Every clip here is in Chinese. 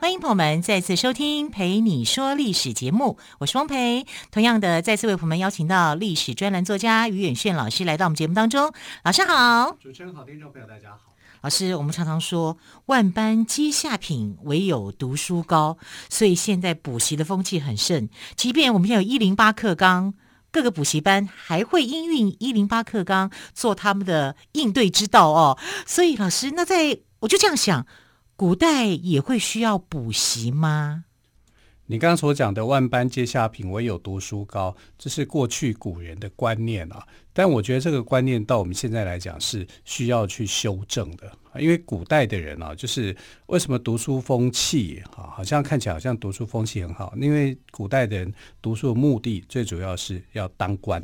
欢迎朋友们再次收听《陪你说历史》节目，我是汪培。同样的，再次为朋友们邀请到历史专栏作家于远炫老师来到我们节目当中。老师好，主持人好，听众朋友大家好。老师，我们常常说万般皆下品，唯有读书高，所以现在补习的风气很盛。即便我们现在有一零八课纲，各个补习班还会应运一零八课纲做他们的应对之道哦。所以，老师，那在我就这样想，古代也会需要补习吗？你刚刚所讲的“万般皆下品，唯有读书高”，这是过去古人的观念啊。但我觉得这个观念到我们现在来讲是需要去修正的。因为古代的人啊，就是为什么读书风气啊，好像看起来好像读书风气很好。因为古代的人读书的目的最主要是要当官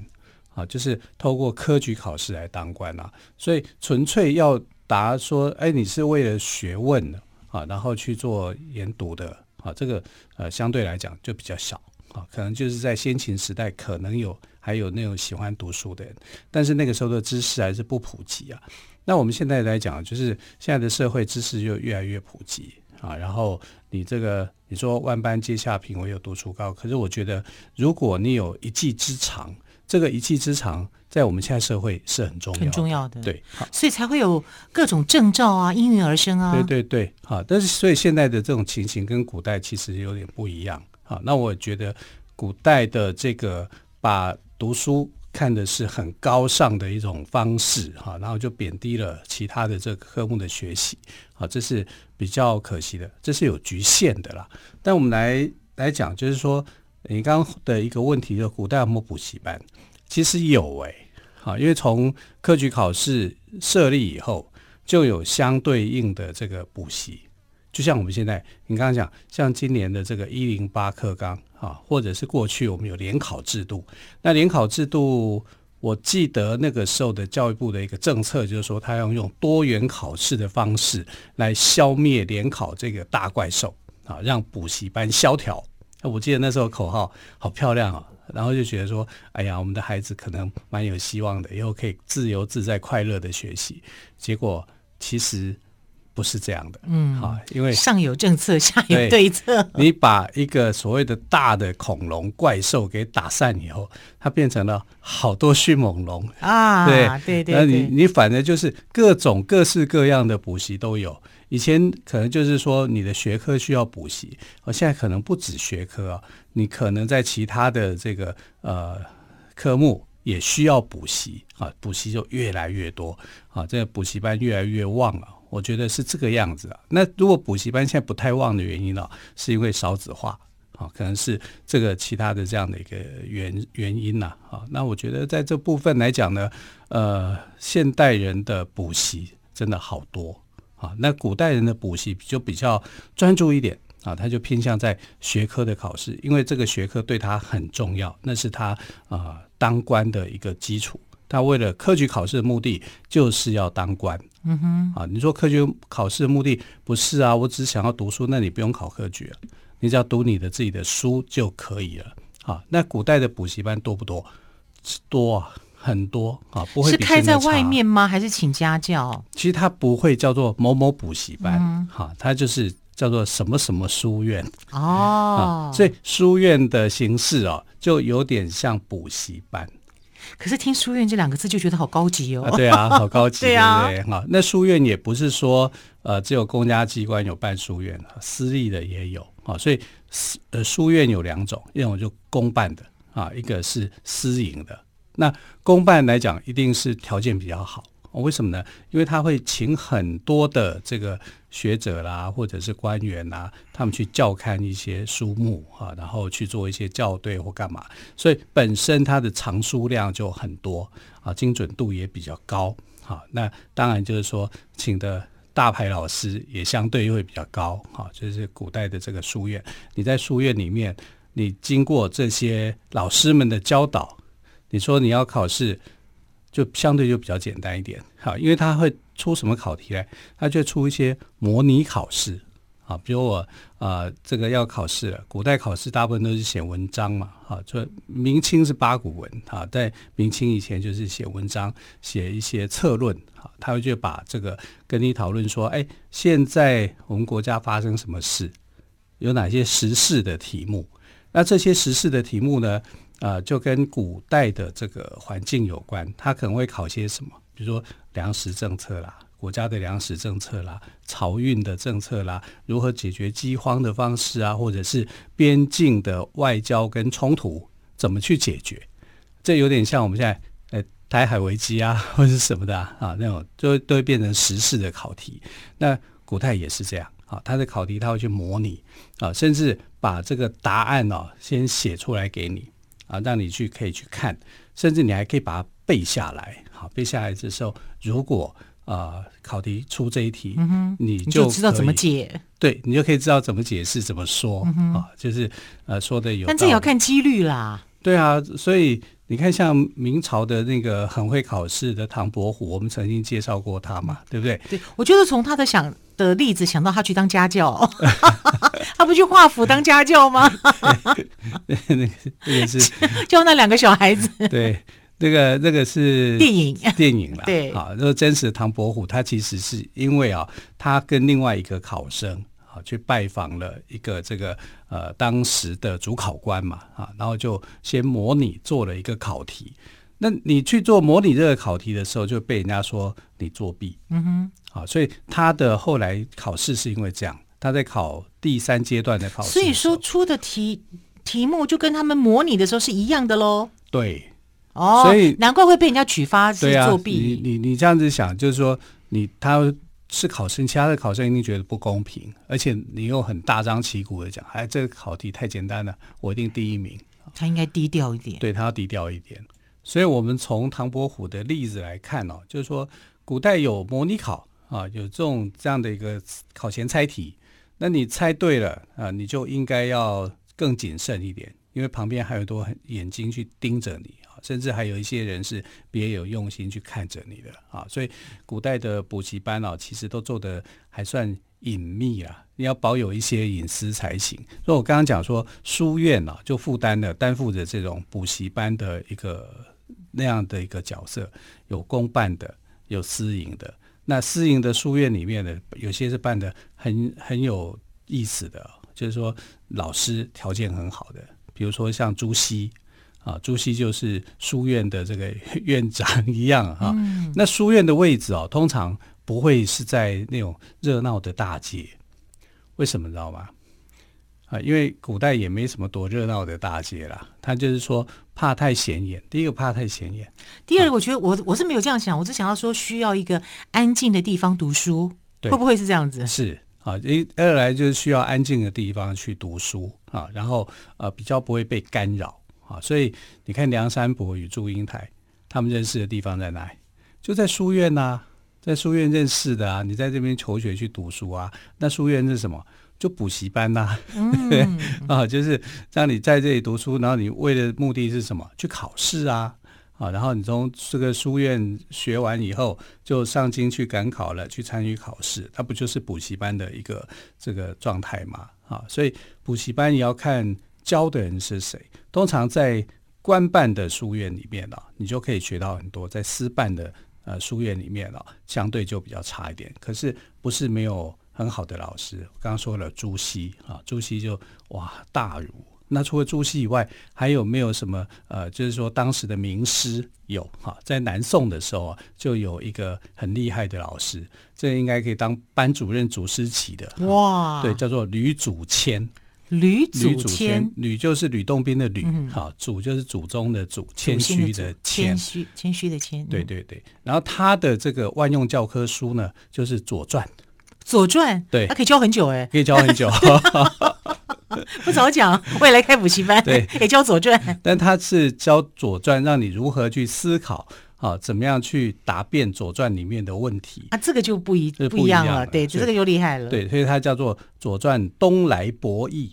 啊，就是透过科举考试来当官啊。所以纯粹要答说，哎，你是为了学问啊，然后去做研读的。啊，这个呃相对来讲就比较少啊，可能就是在先秦时代可能有还有那种喜欢读书的人，但是那个时候的知识还是不普及啊。那我们现在来讲，就是现在的社会知识就越来越普及啊。然后你这个你说万般皆下品，唯有读书高，可是我觉得如果你有一技之长，这个一技之长。在我们现在社会是很重要的，很重要的，对，所以才会有各种证照啊，应运而生啊。对对对，好，但是所以现在的这种情形跟古代其实有点不一样。好，那我觉得古代的这个把读书看的是很高尚的一种方式，哈，然后就贬低了其他的这个科目的学习，好，这是比较可惜的，这是有局限的啦。但我们来来讲，就是说你刚刚的一个问题，就古代有没有补习班？其实有诶、欸。啊，因为从科举考试设立以后，就有相对应的这个补习，就像我们现在你刚刚讲，像今年的这个一零八课纲啊，或者是过去我们有联考制度。那联考制度，我记得那个时候的教育部的一个政策就是说，他要用多元考试的方式来消灭联考这个大怪兽啊，让补习班萧条。我记得那时候口号好漂亮啊。然后就觉得说，哎呀，我们的孩子可能蛮有希望的，以后可以自由自在、快乐的学习。结果其实不是这样的，嗯，好，因为上有政策，下有对策。你把一个所谓的大的恐龙怪兽给打散以后，它变成了好多迅猛龙啊！对对对，那你你反正就是各种各式各样的补习都有。以前可能就是说你的学科需要补习，而现在可能不止学科啊，你可能在其他的这个呃科目也需要补习啊，补习就越来越多啊，这个补习班越来越旺了，我觉得是这个样子啊。那如果补习班现在不太旺的原因呢，是因为少子化啊，可能是这个其他的这样的一个原原因呐啊。那我觉得在这部分来讲呢，呃，现代人的补习真的好多。啊，那古代人的补习就比较专注一点啊，他就偏向在学科的考试，因为这个学科对他很重要，那是他啊、呃、当官的一个基础。他为了科举考试的目的就是要当官。嗯哼，啊，你说科举考试的目的不是啊？我只想要读书，那你不用考科举了，你只要读你的自己的书就可以了。啊，那古代的补习班多不多？多啊。很多啊，不会是开在外面吗？还是请家教？其实它不会叫做某某补习班，哈、嗯，它就是叫做什么什么书院哦。所以书院的形式哦，就有点像补习班。可是听书院这两个字就觉得好高级哦。啊对啊，好高级，对啊。对不对？哈，那书院也不是说呃只有公家机关有办书院，私立的也有啊。所以呃书院有两种，一种就公办的啊，一个是私营的。那公办来讲，一定是条件比较好。为什么呢？因为他会请很多的这个学者啦，或者是官员啦，他们去校勘一些书目啊，然后去做一些校对或干嘛。所以本身它的藏书量就很多啊，精准度也比较高。好，那当然就是说，请的大牌老师也相对会比较高。好，就是古代的这个书院，你在书院里面，你经过这些老师们的教导。你说你要考试，就相对就比较简单一点。好，因为他会出什么考题呢？他就出一些模拟考试。啊，比如我啊、这个要考试了。古代考试大部分都是写文章嘛，啊，就明清是八股文啊，在明清以前就是写文章，写一些策论啊，他会就把这个跟你讨论说，哎，现在我们国家发生什么事，有哪些时事的题目？那这些时事的题目呢，啊，就跟古代的这个环境有关，他可能会考些什么，比如说粮食政策啦。国家的粮食政策啦，漕运的政策啦，如何解决饥荒的方式啊，或者是边境的外交跟冲突怎么去解决？这有点像我们现在呃台海危机啊，或者是什么的啊，那种就都会变成时事的考题。那古代也是这样啊，他的考题他会去模拟啊，甚至把这个答案哦、先写出来给你啊，让你去可以去看，甚至你还可以把它背下来。好，背下来的时候，如果啊、呃，考题出这一题，嗯、你就，就知道怎么解。对，你就可以知道怎么解释、怎么说、嗯、啊，就是呃说的有。但这也要看几率啦。对啊，所以你看，像明朝的那个很会考试的唐伯虎，我们曾经介绍过他嘛，对不对？对，我觉得从他的想的例子想到他去当家教，他不去华府当家教吗？那个也是 教那两个小孩子。对。那个那个是电影电影了，对，好，那个真实的唐伯虎，他其实是因为啊，他跟另外一个考生啊去拜访了一个这个呃当时的主考官嘛啊，然后就先模拟做了一个考题。那你去做模拟这个考题的时候，就被人家说你作弊，嗯哼，啊，所以他的后来考试是因为这样，他在考第三阶段的考试，所以说出的题题目就跟他们模拟的时候是一样的喽，对。哦，所以难怪会被人家举发是作弊。你你你这样子想，就是说你他是考生，其他的考生一定觉得不公平，而且你又很大张旗鼓的讲，哎，这个考题太简单了，我一定第一名。他应该低调一点，对，他要低调一点。所以我们从唐伯虎的例子来看哦，就是说古代有模拟考啊，有这种这样的一个考前猜题，那你猜对了啊，你就应该要更谨慎一点，因为旁边还有很多眼睛去盯着你啊。甚至还有一些人是别有用心去看着你的啊，所以古代的补习班啊，其实都做的还算隐秘啊，你要保有一些隐私才行。所以我刚刚讲说，书院啊，就负担了担负着这种补习班的一个那样的一个角色，有公办的，有私营的。那私营的书院里面的，有些是办的很很有意思的，就是说老师条件很好的，比如说像朱熹。啊，朱熹就是书院的这个 院长一样哈、啊。嗯、那书院的位置哦，通常不会是在那种热闹的大街，为什么知道吗？啊，因为古代也没什么多热闹的大街啦。他就是说怕太显眼，第一个怕太显眼，第二个我觉得我我是没有这样想，我只想要说需要一个安静的地方读书，对会不会是这样子？是啊，一二来就是需要安静的地方去读书啊，然后呃比较不会被干扰。啊，所以你看梁山伯与祝英台，他们认识的地方在哪里？就在书院呐、啊，在书院认识的啊。你在这边求学去读书啊，那书院是什么？就补习班呐、啊，嗯、啊，就是让你在这里读书，然后你为的目的是什么？去考试啊，啊，然后你从这个书院学完以后，就上京去赶考了，去参与考试，它不就是补习班的一个这个状态吗？啊，所以补习班也要看。教的人是谁？通常在官办的书院里面呢，你就可以学到很多；在私办的呃书院里面呢，相对就比较差一点。可是不是没有很好的老师。我刚刚说了朱熹啊，朱熹就哇大儒。那除了朱熹以外，还有没有什么呃，就是说当时的名师有哈？在南宋的时候啊，就有一个很厉害的老师，这应该可以当班主任、主师级的哇。对，叫做吕祖谦。吕祖谦，吕就是吕洞宾的吕，好、嗯，祖就是祖宗的祖，谦虚的谦，谦虚谦虚的谦，对对对。然后他的这个万用教科书呢，就是《左传》。左传，对，他可以教很久哎，可以教很久。不早讲，未来开补习班，对，也教《左传》。但他是教《左传》，让你如何去思考。啊，怎么样去答辩《左传》里面的问题啊？这个就不一不一样了，对，这个就厉害了。对，所以它叫做《左传东来博弈》。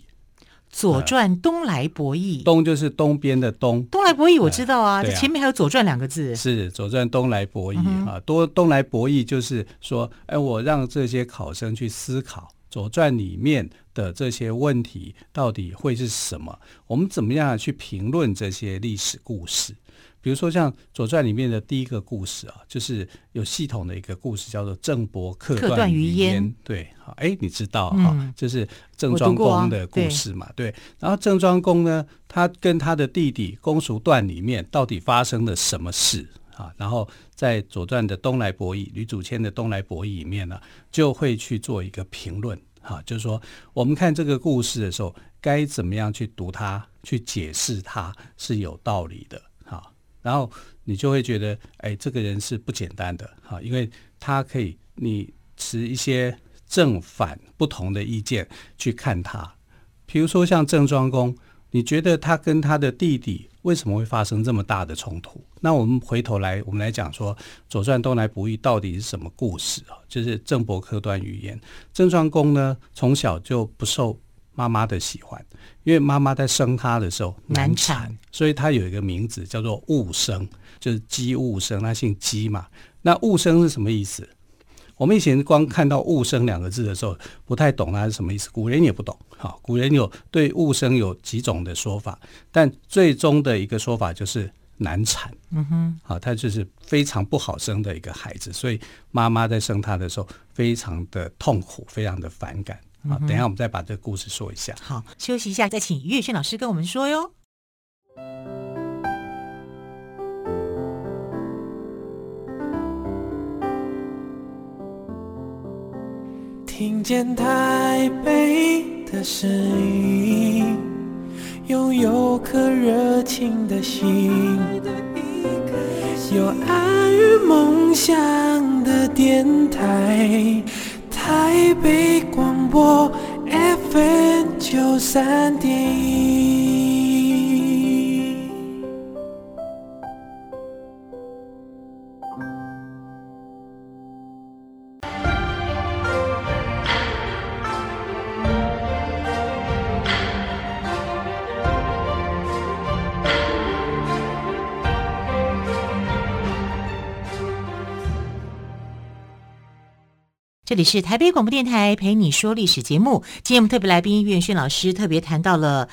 左传东来博弈，东就是东边的东。东来博弈我知道啊，这、前面还有左传两个字。是左传东来博弈、嗯、啊，多东来博弈就是说，哎，我让这些考生去思考左传里面的这些问题到底会是什么？我们怎么样去评论这些历史故事？比如说像《左传》里面的第一个故事啊，就是有系统的一个故事，叫做郑伯克段于鄢。对，好，哎，你知道哈、嗯，就是郑庄公的故事嘛？对。然后郑庄公呢，他跟他的弟弟公叔段里面到底发生了什么事啊？然后在《左传》的东来博弈，吕祖谦的东来博弈里面呢，就会去做一个评论哈，就是说我们看这个故事的时候，该怎么样去读它，去解释它是有道理的。然后你就会觉得，哎，这个人是不简单的哈，因为他可以你持一些正反不同的意见去看他。比如说像郑庄公，你觉得他跟他的弟弟为什么会发生这么大的冲突？那我们回头来，我们来讲说《左传》东来不易到底是什么故事啊？就是郑伯克段于鄢，郑庄公呢从小就不受。妈妈的喜欢，因为妈妈在生他的时候难产，所以他有一个名字叫做戊生，就是姬戊生，他姓鸡嘛。那戊生是什么意思？我们以前光看到戊生两个字的时候，不太懂它是什么意思。古人也不懂，哈，古人有对戊生有几种的说法，但最终的一个说法就是难产。嗯哼，好，他就是非常不好生的一个孩子，所以妈妈在生他的时候非常的痛苦，非常的反感。好，等一下我们再把这个故事说一下。好，休息一下，再请于月轩老师跟我们说哟。听见台北的声音，拥有颗热情的心，有爱与梦想的电台。台北广播 FM 九三点一。这里是台北广播电台陪你说历史节目。今天我们特别来宾岳轩老师特别谈到了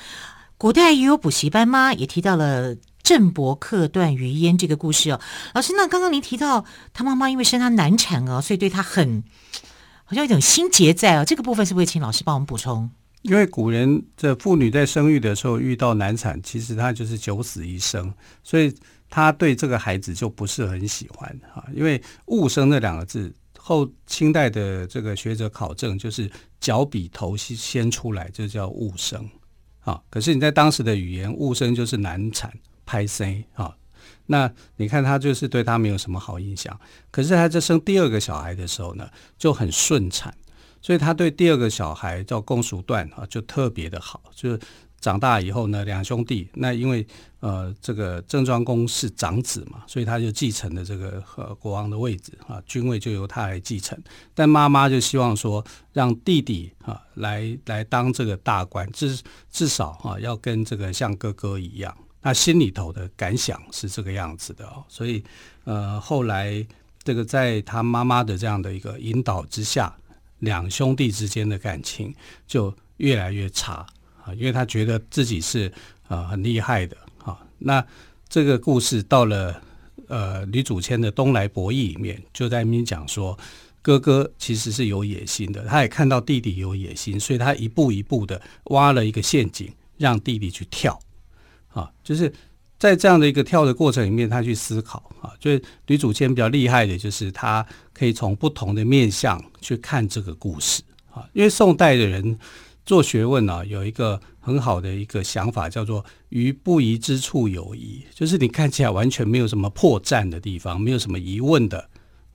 古代也有补习班吗？也提到了郑伯克段于鄢这个故事哦。老师，那刚刚您提到他妈妈因为生他难产哦，所以对他很好像有一种心结在哦。这个部分是不是请老师帮我们补充？因为古人的妇女在生育的时候遇到难产，其实她就是九死一生，所以她对这个孩子就不是很喜欢哈。因为误生这两个字。后清代的这个学者考证，就是脚比头先先出来，就叫戊生啊。可是你在当时的语言，戊生就是难产、拍生啊。那你看他就是对他没有什么好印象。可是他在生第二个小孩的时候呢，就很顺产，所以他对第二个小孩叫公叔段啊，就特别的好，就是。长大以后呢，两兄弟那因为呃这个郑庄公是长子嘛，所以他就继承了这个呃国王的位置啊，君位就由他来继承。但妈妈就希望说让弟弟啊来来当这个大官，至至少啊要跟这个像哥哥一样。那心里头的感想是这个样子的哦，所以呃后来这个在他妈妈的这样的一个引导之下，两兄弟之间的感情就越来越差。因为他觉得自己是啊很厉害的啊。那这个故事到了呃吕祖谦的《东来博弈》里面，就在那边讲说，哥哥其实是有野心的，他也看到弟弟有野心，所以他一步一步的挖了一个陷阱，让弟弟去跳。啊，就是在这样的一个跳的过程里面，他去思考啊。就是吕祖谦比较厉害的，就是他可以从不同的面向去看这个故事啊。因为宋代的人。做学问啊，有一个很好的一个想法，叫做“于不疑之处有疑”，就是你看起来完全没有什么破绽的地方，没有什么疑问的，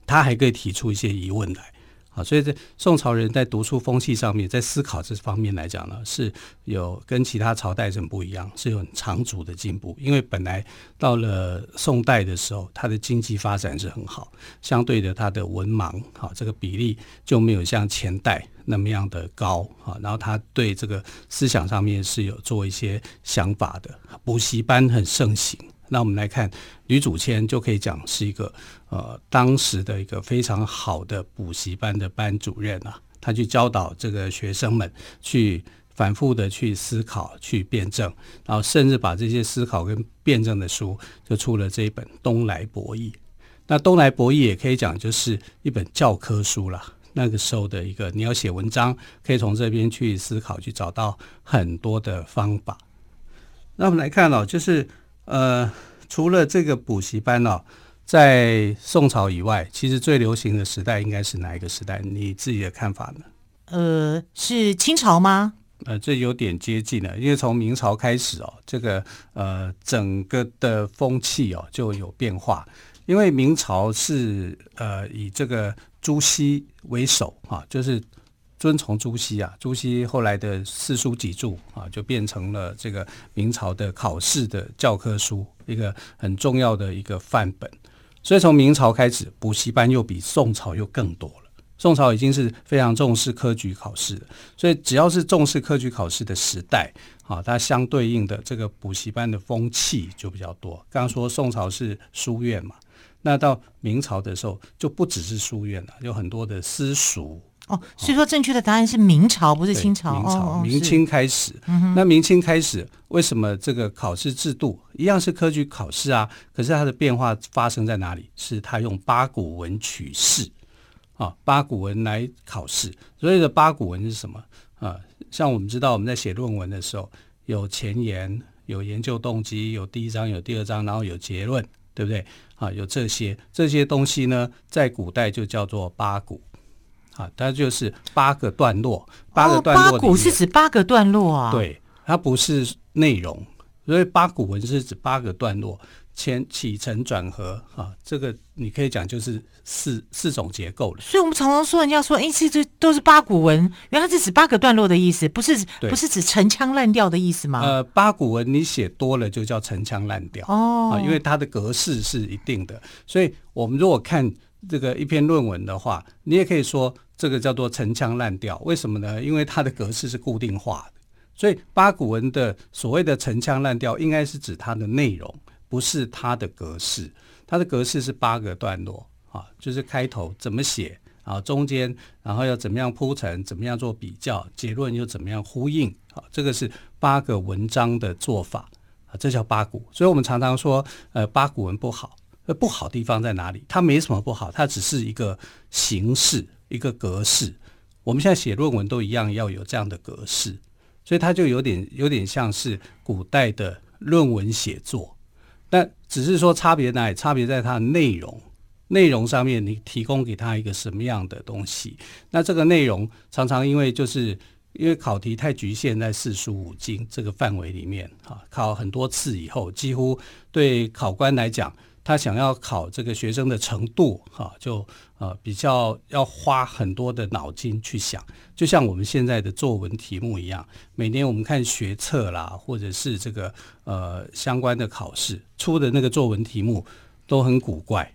他还可以提出一些疑问来啊。所以在宋朝人在读书风气上面，在思考这方面来讲呢，是有跟其他朝代人不一样，是有很长足的进步。因为本来到了宋代的时候，它的经济发展是很好，相对的它的文盲，好这个比例就没有像前代。那么样的高啊，然后他对这个思想上面是有做一些想法的。补习班很盛行，那我们来看吕祖谦就可以讲是一个呃当时的一个非常好的补习班的班主任啊，他去教导这个学生们去反复的去思考、去辩证，然后甚至把这些思考跟辩证的书就出了这一本《东来博弈》。那《东来博弈》也可以讲就是一本教科书了。那个时候的一个，你要写文章，可以从这边去思考，去找到很多的方法。那我们来看哦，就是呃，除了这个补习班哦，在宋朝以外，其实最流行的时代应该是哪一个时代？你自己的看法呢？呃，是清朝吗？呃，这有点接近了，因为从明朝开始哦，这个呃，整个的风气哦就有变化，因为明朝是呃以这个。朱熹为首啊，就是遵从朱熹啊。朱熹后来的四书几注啊，就变成了这个明朝的考试的教科书，一个很重要的一个范本。所以从明朝开始，补习班又比宋朝又更多了。宋朝已经是非常重视科举考试的，所以只要是重视科举考试的时代啊，它相对应的这个补习班的风气就比较多。刚刚说宋朝是书院嘛。那到明朝的时候，就不只是书院了，有很多的私塾哦。所以说，正确的答案是明朝，不是清朝。明朝、哦、明清开始，那明清开始，为什么这个考试制度一样是科举考试啊？可是它的变化发生在哪里？是它用八股文取士啊，八股文来考试。所谓的八股文是什么啊？像我们知道，我们在写论文的时候，有前言，有研究动机，有第一章，有第二章，然后有结论。对不对？啊，有这些这些东西呢，在古代就叫做八股，啊，它就是八个段落，八个段落。哦，八股是指八个段落啊？对，它不是内容，所以八股文是指八个段落。前起承转合啊，这个你可以讲就是四四种结构了。所以我们常常说人家说，哎，这这都是八股文，原来是指八个段落的意思，不是不是指陈腔滥调的意思吗？呃，八股文你写多了就叫陈腔滥调哦，啊，因为它的格式是一定的。所以我们如果看这个一篇论文的话，你也可以说这个叫做陈腔滥调。为什么呢？因为它的格式是固定化的。所以八股文的所谓的陈腔滥调，应该是指它的内容。不是它的格式，它的格式是八个段落啊，就是开头怎么写啊，中间然后要怎么样铺陈，怎么样做比较，结论又怎么样呼应啊，这个是八个文章的做法啊，这叫八股。所以我们常常说，呃，八股文不好，呃，不好地方在哪里？它没什么不好，它只是一个形式，一个格式。我们现在写论文都一样，要有这样的格式，所以它就有点有点像是古代的论文写作。但只是说差别在？差别在它的内容，内容上面你提供给他一个什么样的东西？那这个内容常常因为就是因为考题太局限在四书五经这个范围里面啊，考很多次以后，几乎对考官来讲。他想要考这个学生的程度，哈，就呃比较要花很多的脑筋去想，就像我们现在的作文题目一样。每年我们看学测啦，或者是这个呃相关的考试出的那个作文题目都很古怪。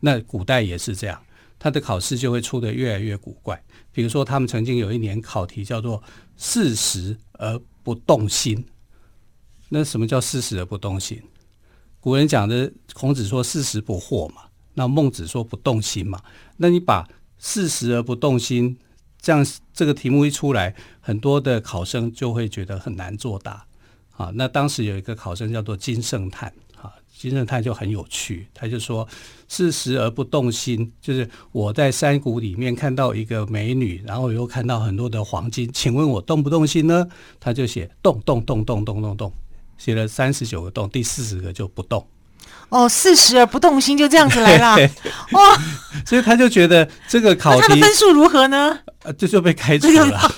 那古代也是这样，他的考试就会出得越来越古怪。比如说，他们曾经有一年考题叫做“四时而不动心”。那什么叫“四时而不动心”？古人讲的，孔子说“四十不惑”嘛，那孟子说“不动心”嘛。那你把“四十而不动心”这样这个题目一出来，很多的考生就会觉得很难作答啊。那当时有一个考生叫做金圣叹啊，金圣叹就很有趣，他就说“四十而不动心”，就是我在山谷里面看到一个美女，然后又看到很多的黄金，请问我动不动心呢？他就写动动动动动动动。写了三十九个动，第四十个就不动。哦，四十而不动心，就这样子来了。哇！所以他就觉得这个考题他的分数如何呢？呃，这就被开除了。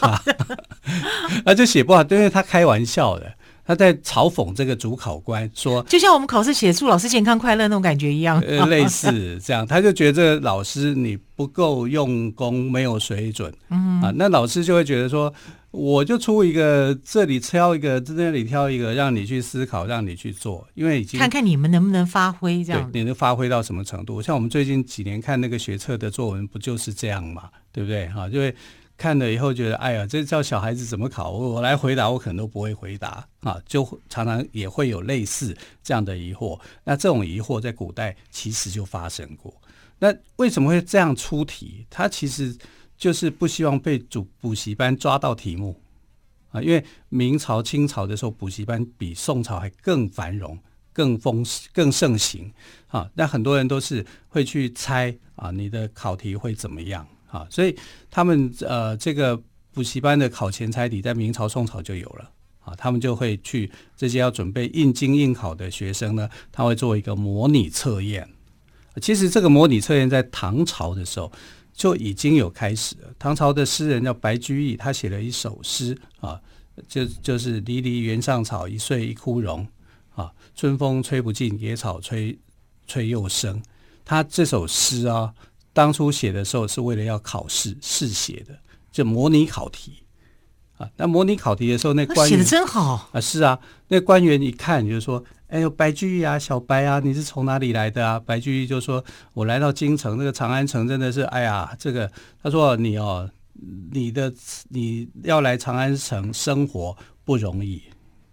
那就写不好，因为他开玩笑的，他在嘲讽这个主考官说，就像我们考试写祝老师健康快乐那种感觉一样。呃，类似这样，他就觉得这个老师你不够用功，没有水准。嗯啊，那老师就会觉得说。我就出一个，这里挑一个，这里挑一个，让你去思考，让你去做，因为已经看看你们能不能发挥这样，你能发挥到什么程度？像我们最近几年看那个学测的作文，不就是这样嘛，对不对？哈，就会看了以后觉得，哎呀，这叫小孩子怎么考？我我来回答，我可能都不会回答啊，就常常也会有类似这样的疑惑。那这种疑惑在古代其实就发生过。那为什么会这样出题？它其实就是不希望被主补习班抓到题目啊，因为明朝、清朝的时候，补习班比宋朝还更繁荣、更丰、更盛行啊。那很多人都是会去猜啊，你的考题会怎么样？啊，所以他们呃，这个补习班的考前猜题在明朝、宋朝就有了啊。他们就会去这些要准备应经应考的学生呢，他会做一个模拟测验。其实这个模拟测验在唐朝的时候就已经有开始了。唐朝的诗人叫白居易，他写了一首诗啊，就就是“离离原上草，一岁一枯荣”啊，“春风吹不尽，野草吹吹又生”。他这首诗啊。当初写的时候是为了要考试试写的，就模拟考题啊。那模拟考题的时候，那官员写的真好啊。是啊，那官员一看就是说：“哎呦，白居易啊，小白啊，你是从哪里来的啊？”白居易就说：“我来到京城，那个长安城真的是，哎呀，这个他说你哦，你的你要来长安城生活不容易，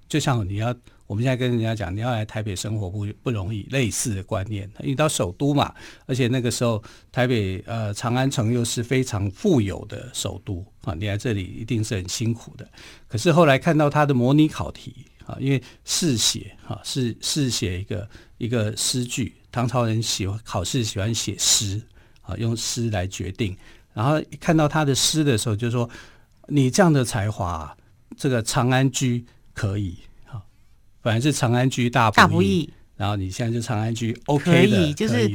就像你要。”我们现在跟人家讲，你要来台北生活不不容易，类似的观念。因为到首都嘛，而且那个时候台北呃长安城又是非常富有的首都啊，你来这里一定是很辛苦的。可是后来看到他的模拟考题啊，因为试写啊，是试写一个一个诗句。唐朝人喜欢考试，喜欢写诗啊，用诗来决定。然后看到他的诗的时候，就说你这样的才华，这个长安居可以啊。本来是长安居大不易，大不易，然后你现在就长安居 OK 的，可以，就是。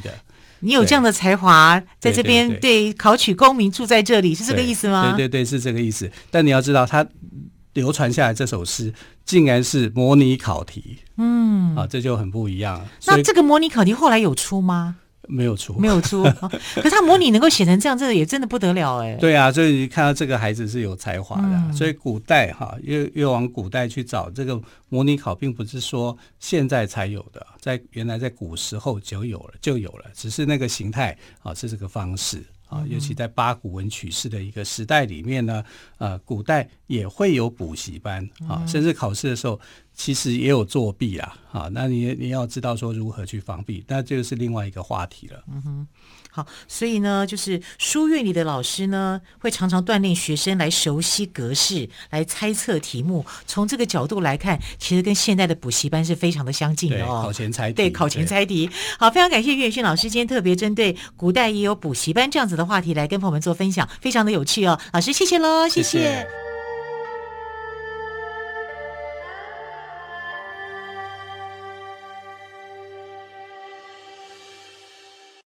你有这样的才华，在这边对考取功名，住在这里，是这个意思吗？对对对，是这个意思。但你要知道，他流传下来这首诗，竟然是模拟考题，嗯，啊，这就很不一样。那这个模拟考题后来有出吗？没有出，没有出。可是他模拟能够写成这样，这个也真的不得了哎。对啊，所以你看到这个孩子是有才华的。嗯、所以古代哈，越越往古代去找这个模拟考，并不是说现在才有的，在原来在古时候就有了，就有了，只是那个形态啊是这个方式啊。尤其在八股文取士的一个时代里面呢，呃，古代也会有补习班啊，甚至考试的时候。其实也有作弊啊，好，那你你要知道说如何去防弊，那这个是另外一个话题了。嗯哼，好，所以呢，就是书院里的老师呢，会常常锻炼学生来熟悉格式，来猜测题目。从这个角度来看，其实跟现在的补习班是非常的相近的哦。考前猜题，对，考前猜题。好，非常感谢岳轩老师今天特别针对古代也有补习班这样子的话题来跟朋友们做分享，非常的有趣哦。老师，谢谢喽，谢谢。谢谢。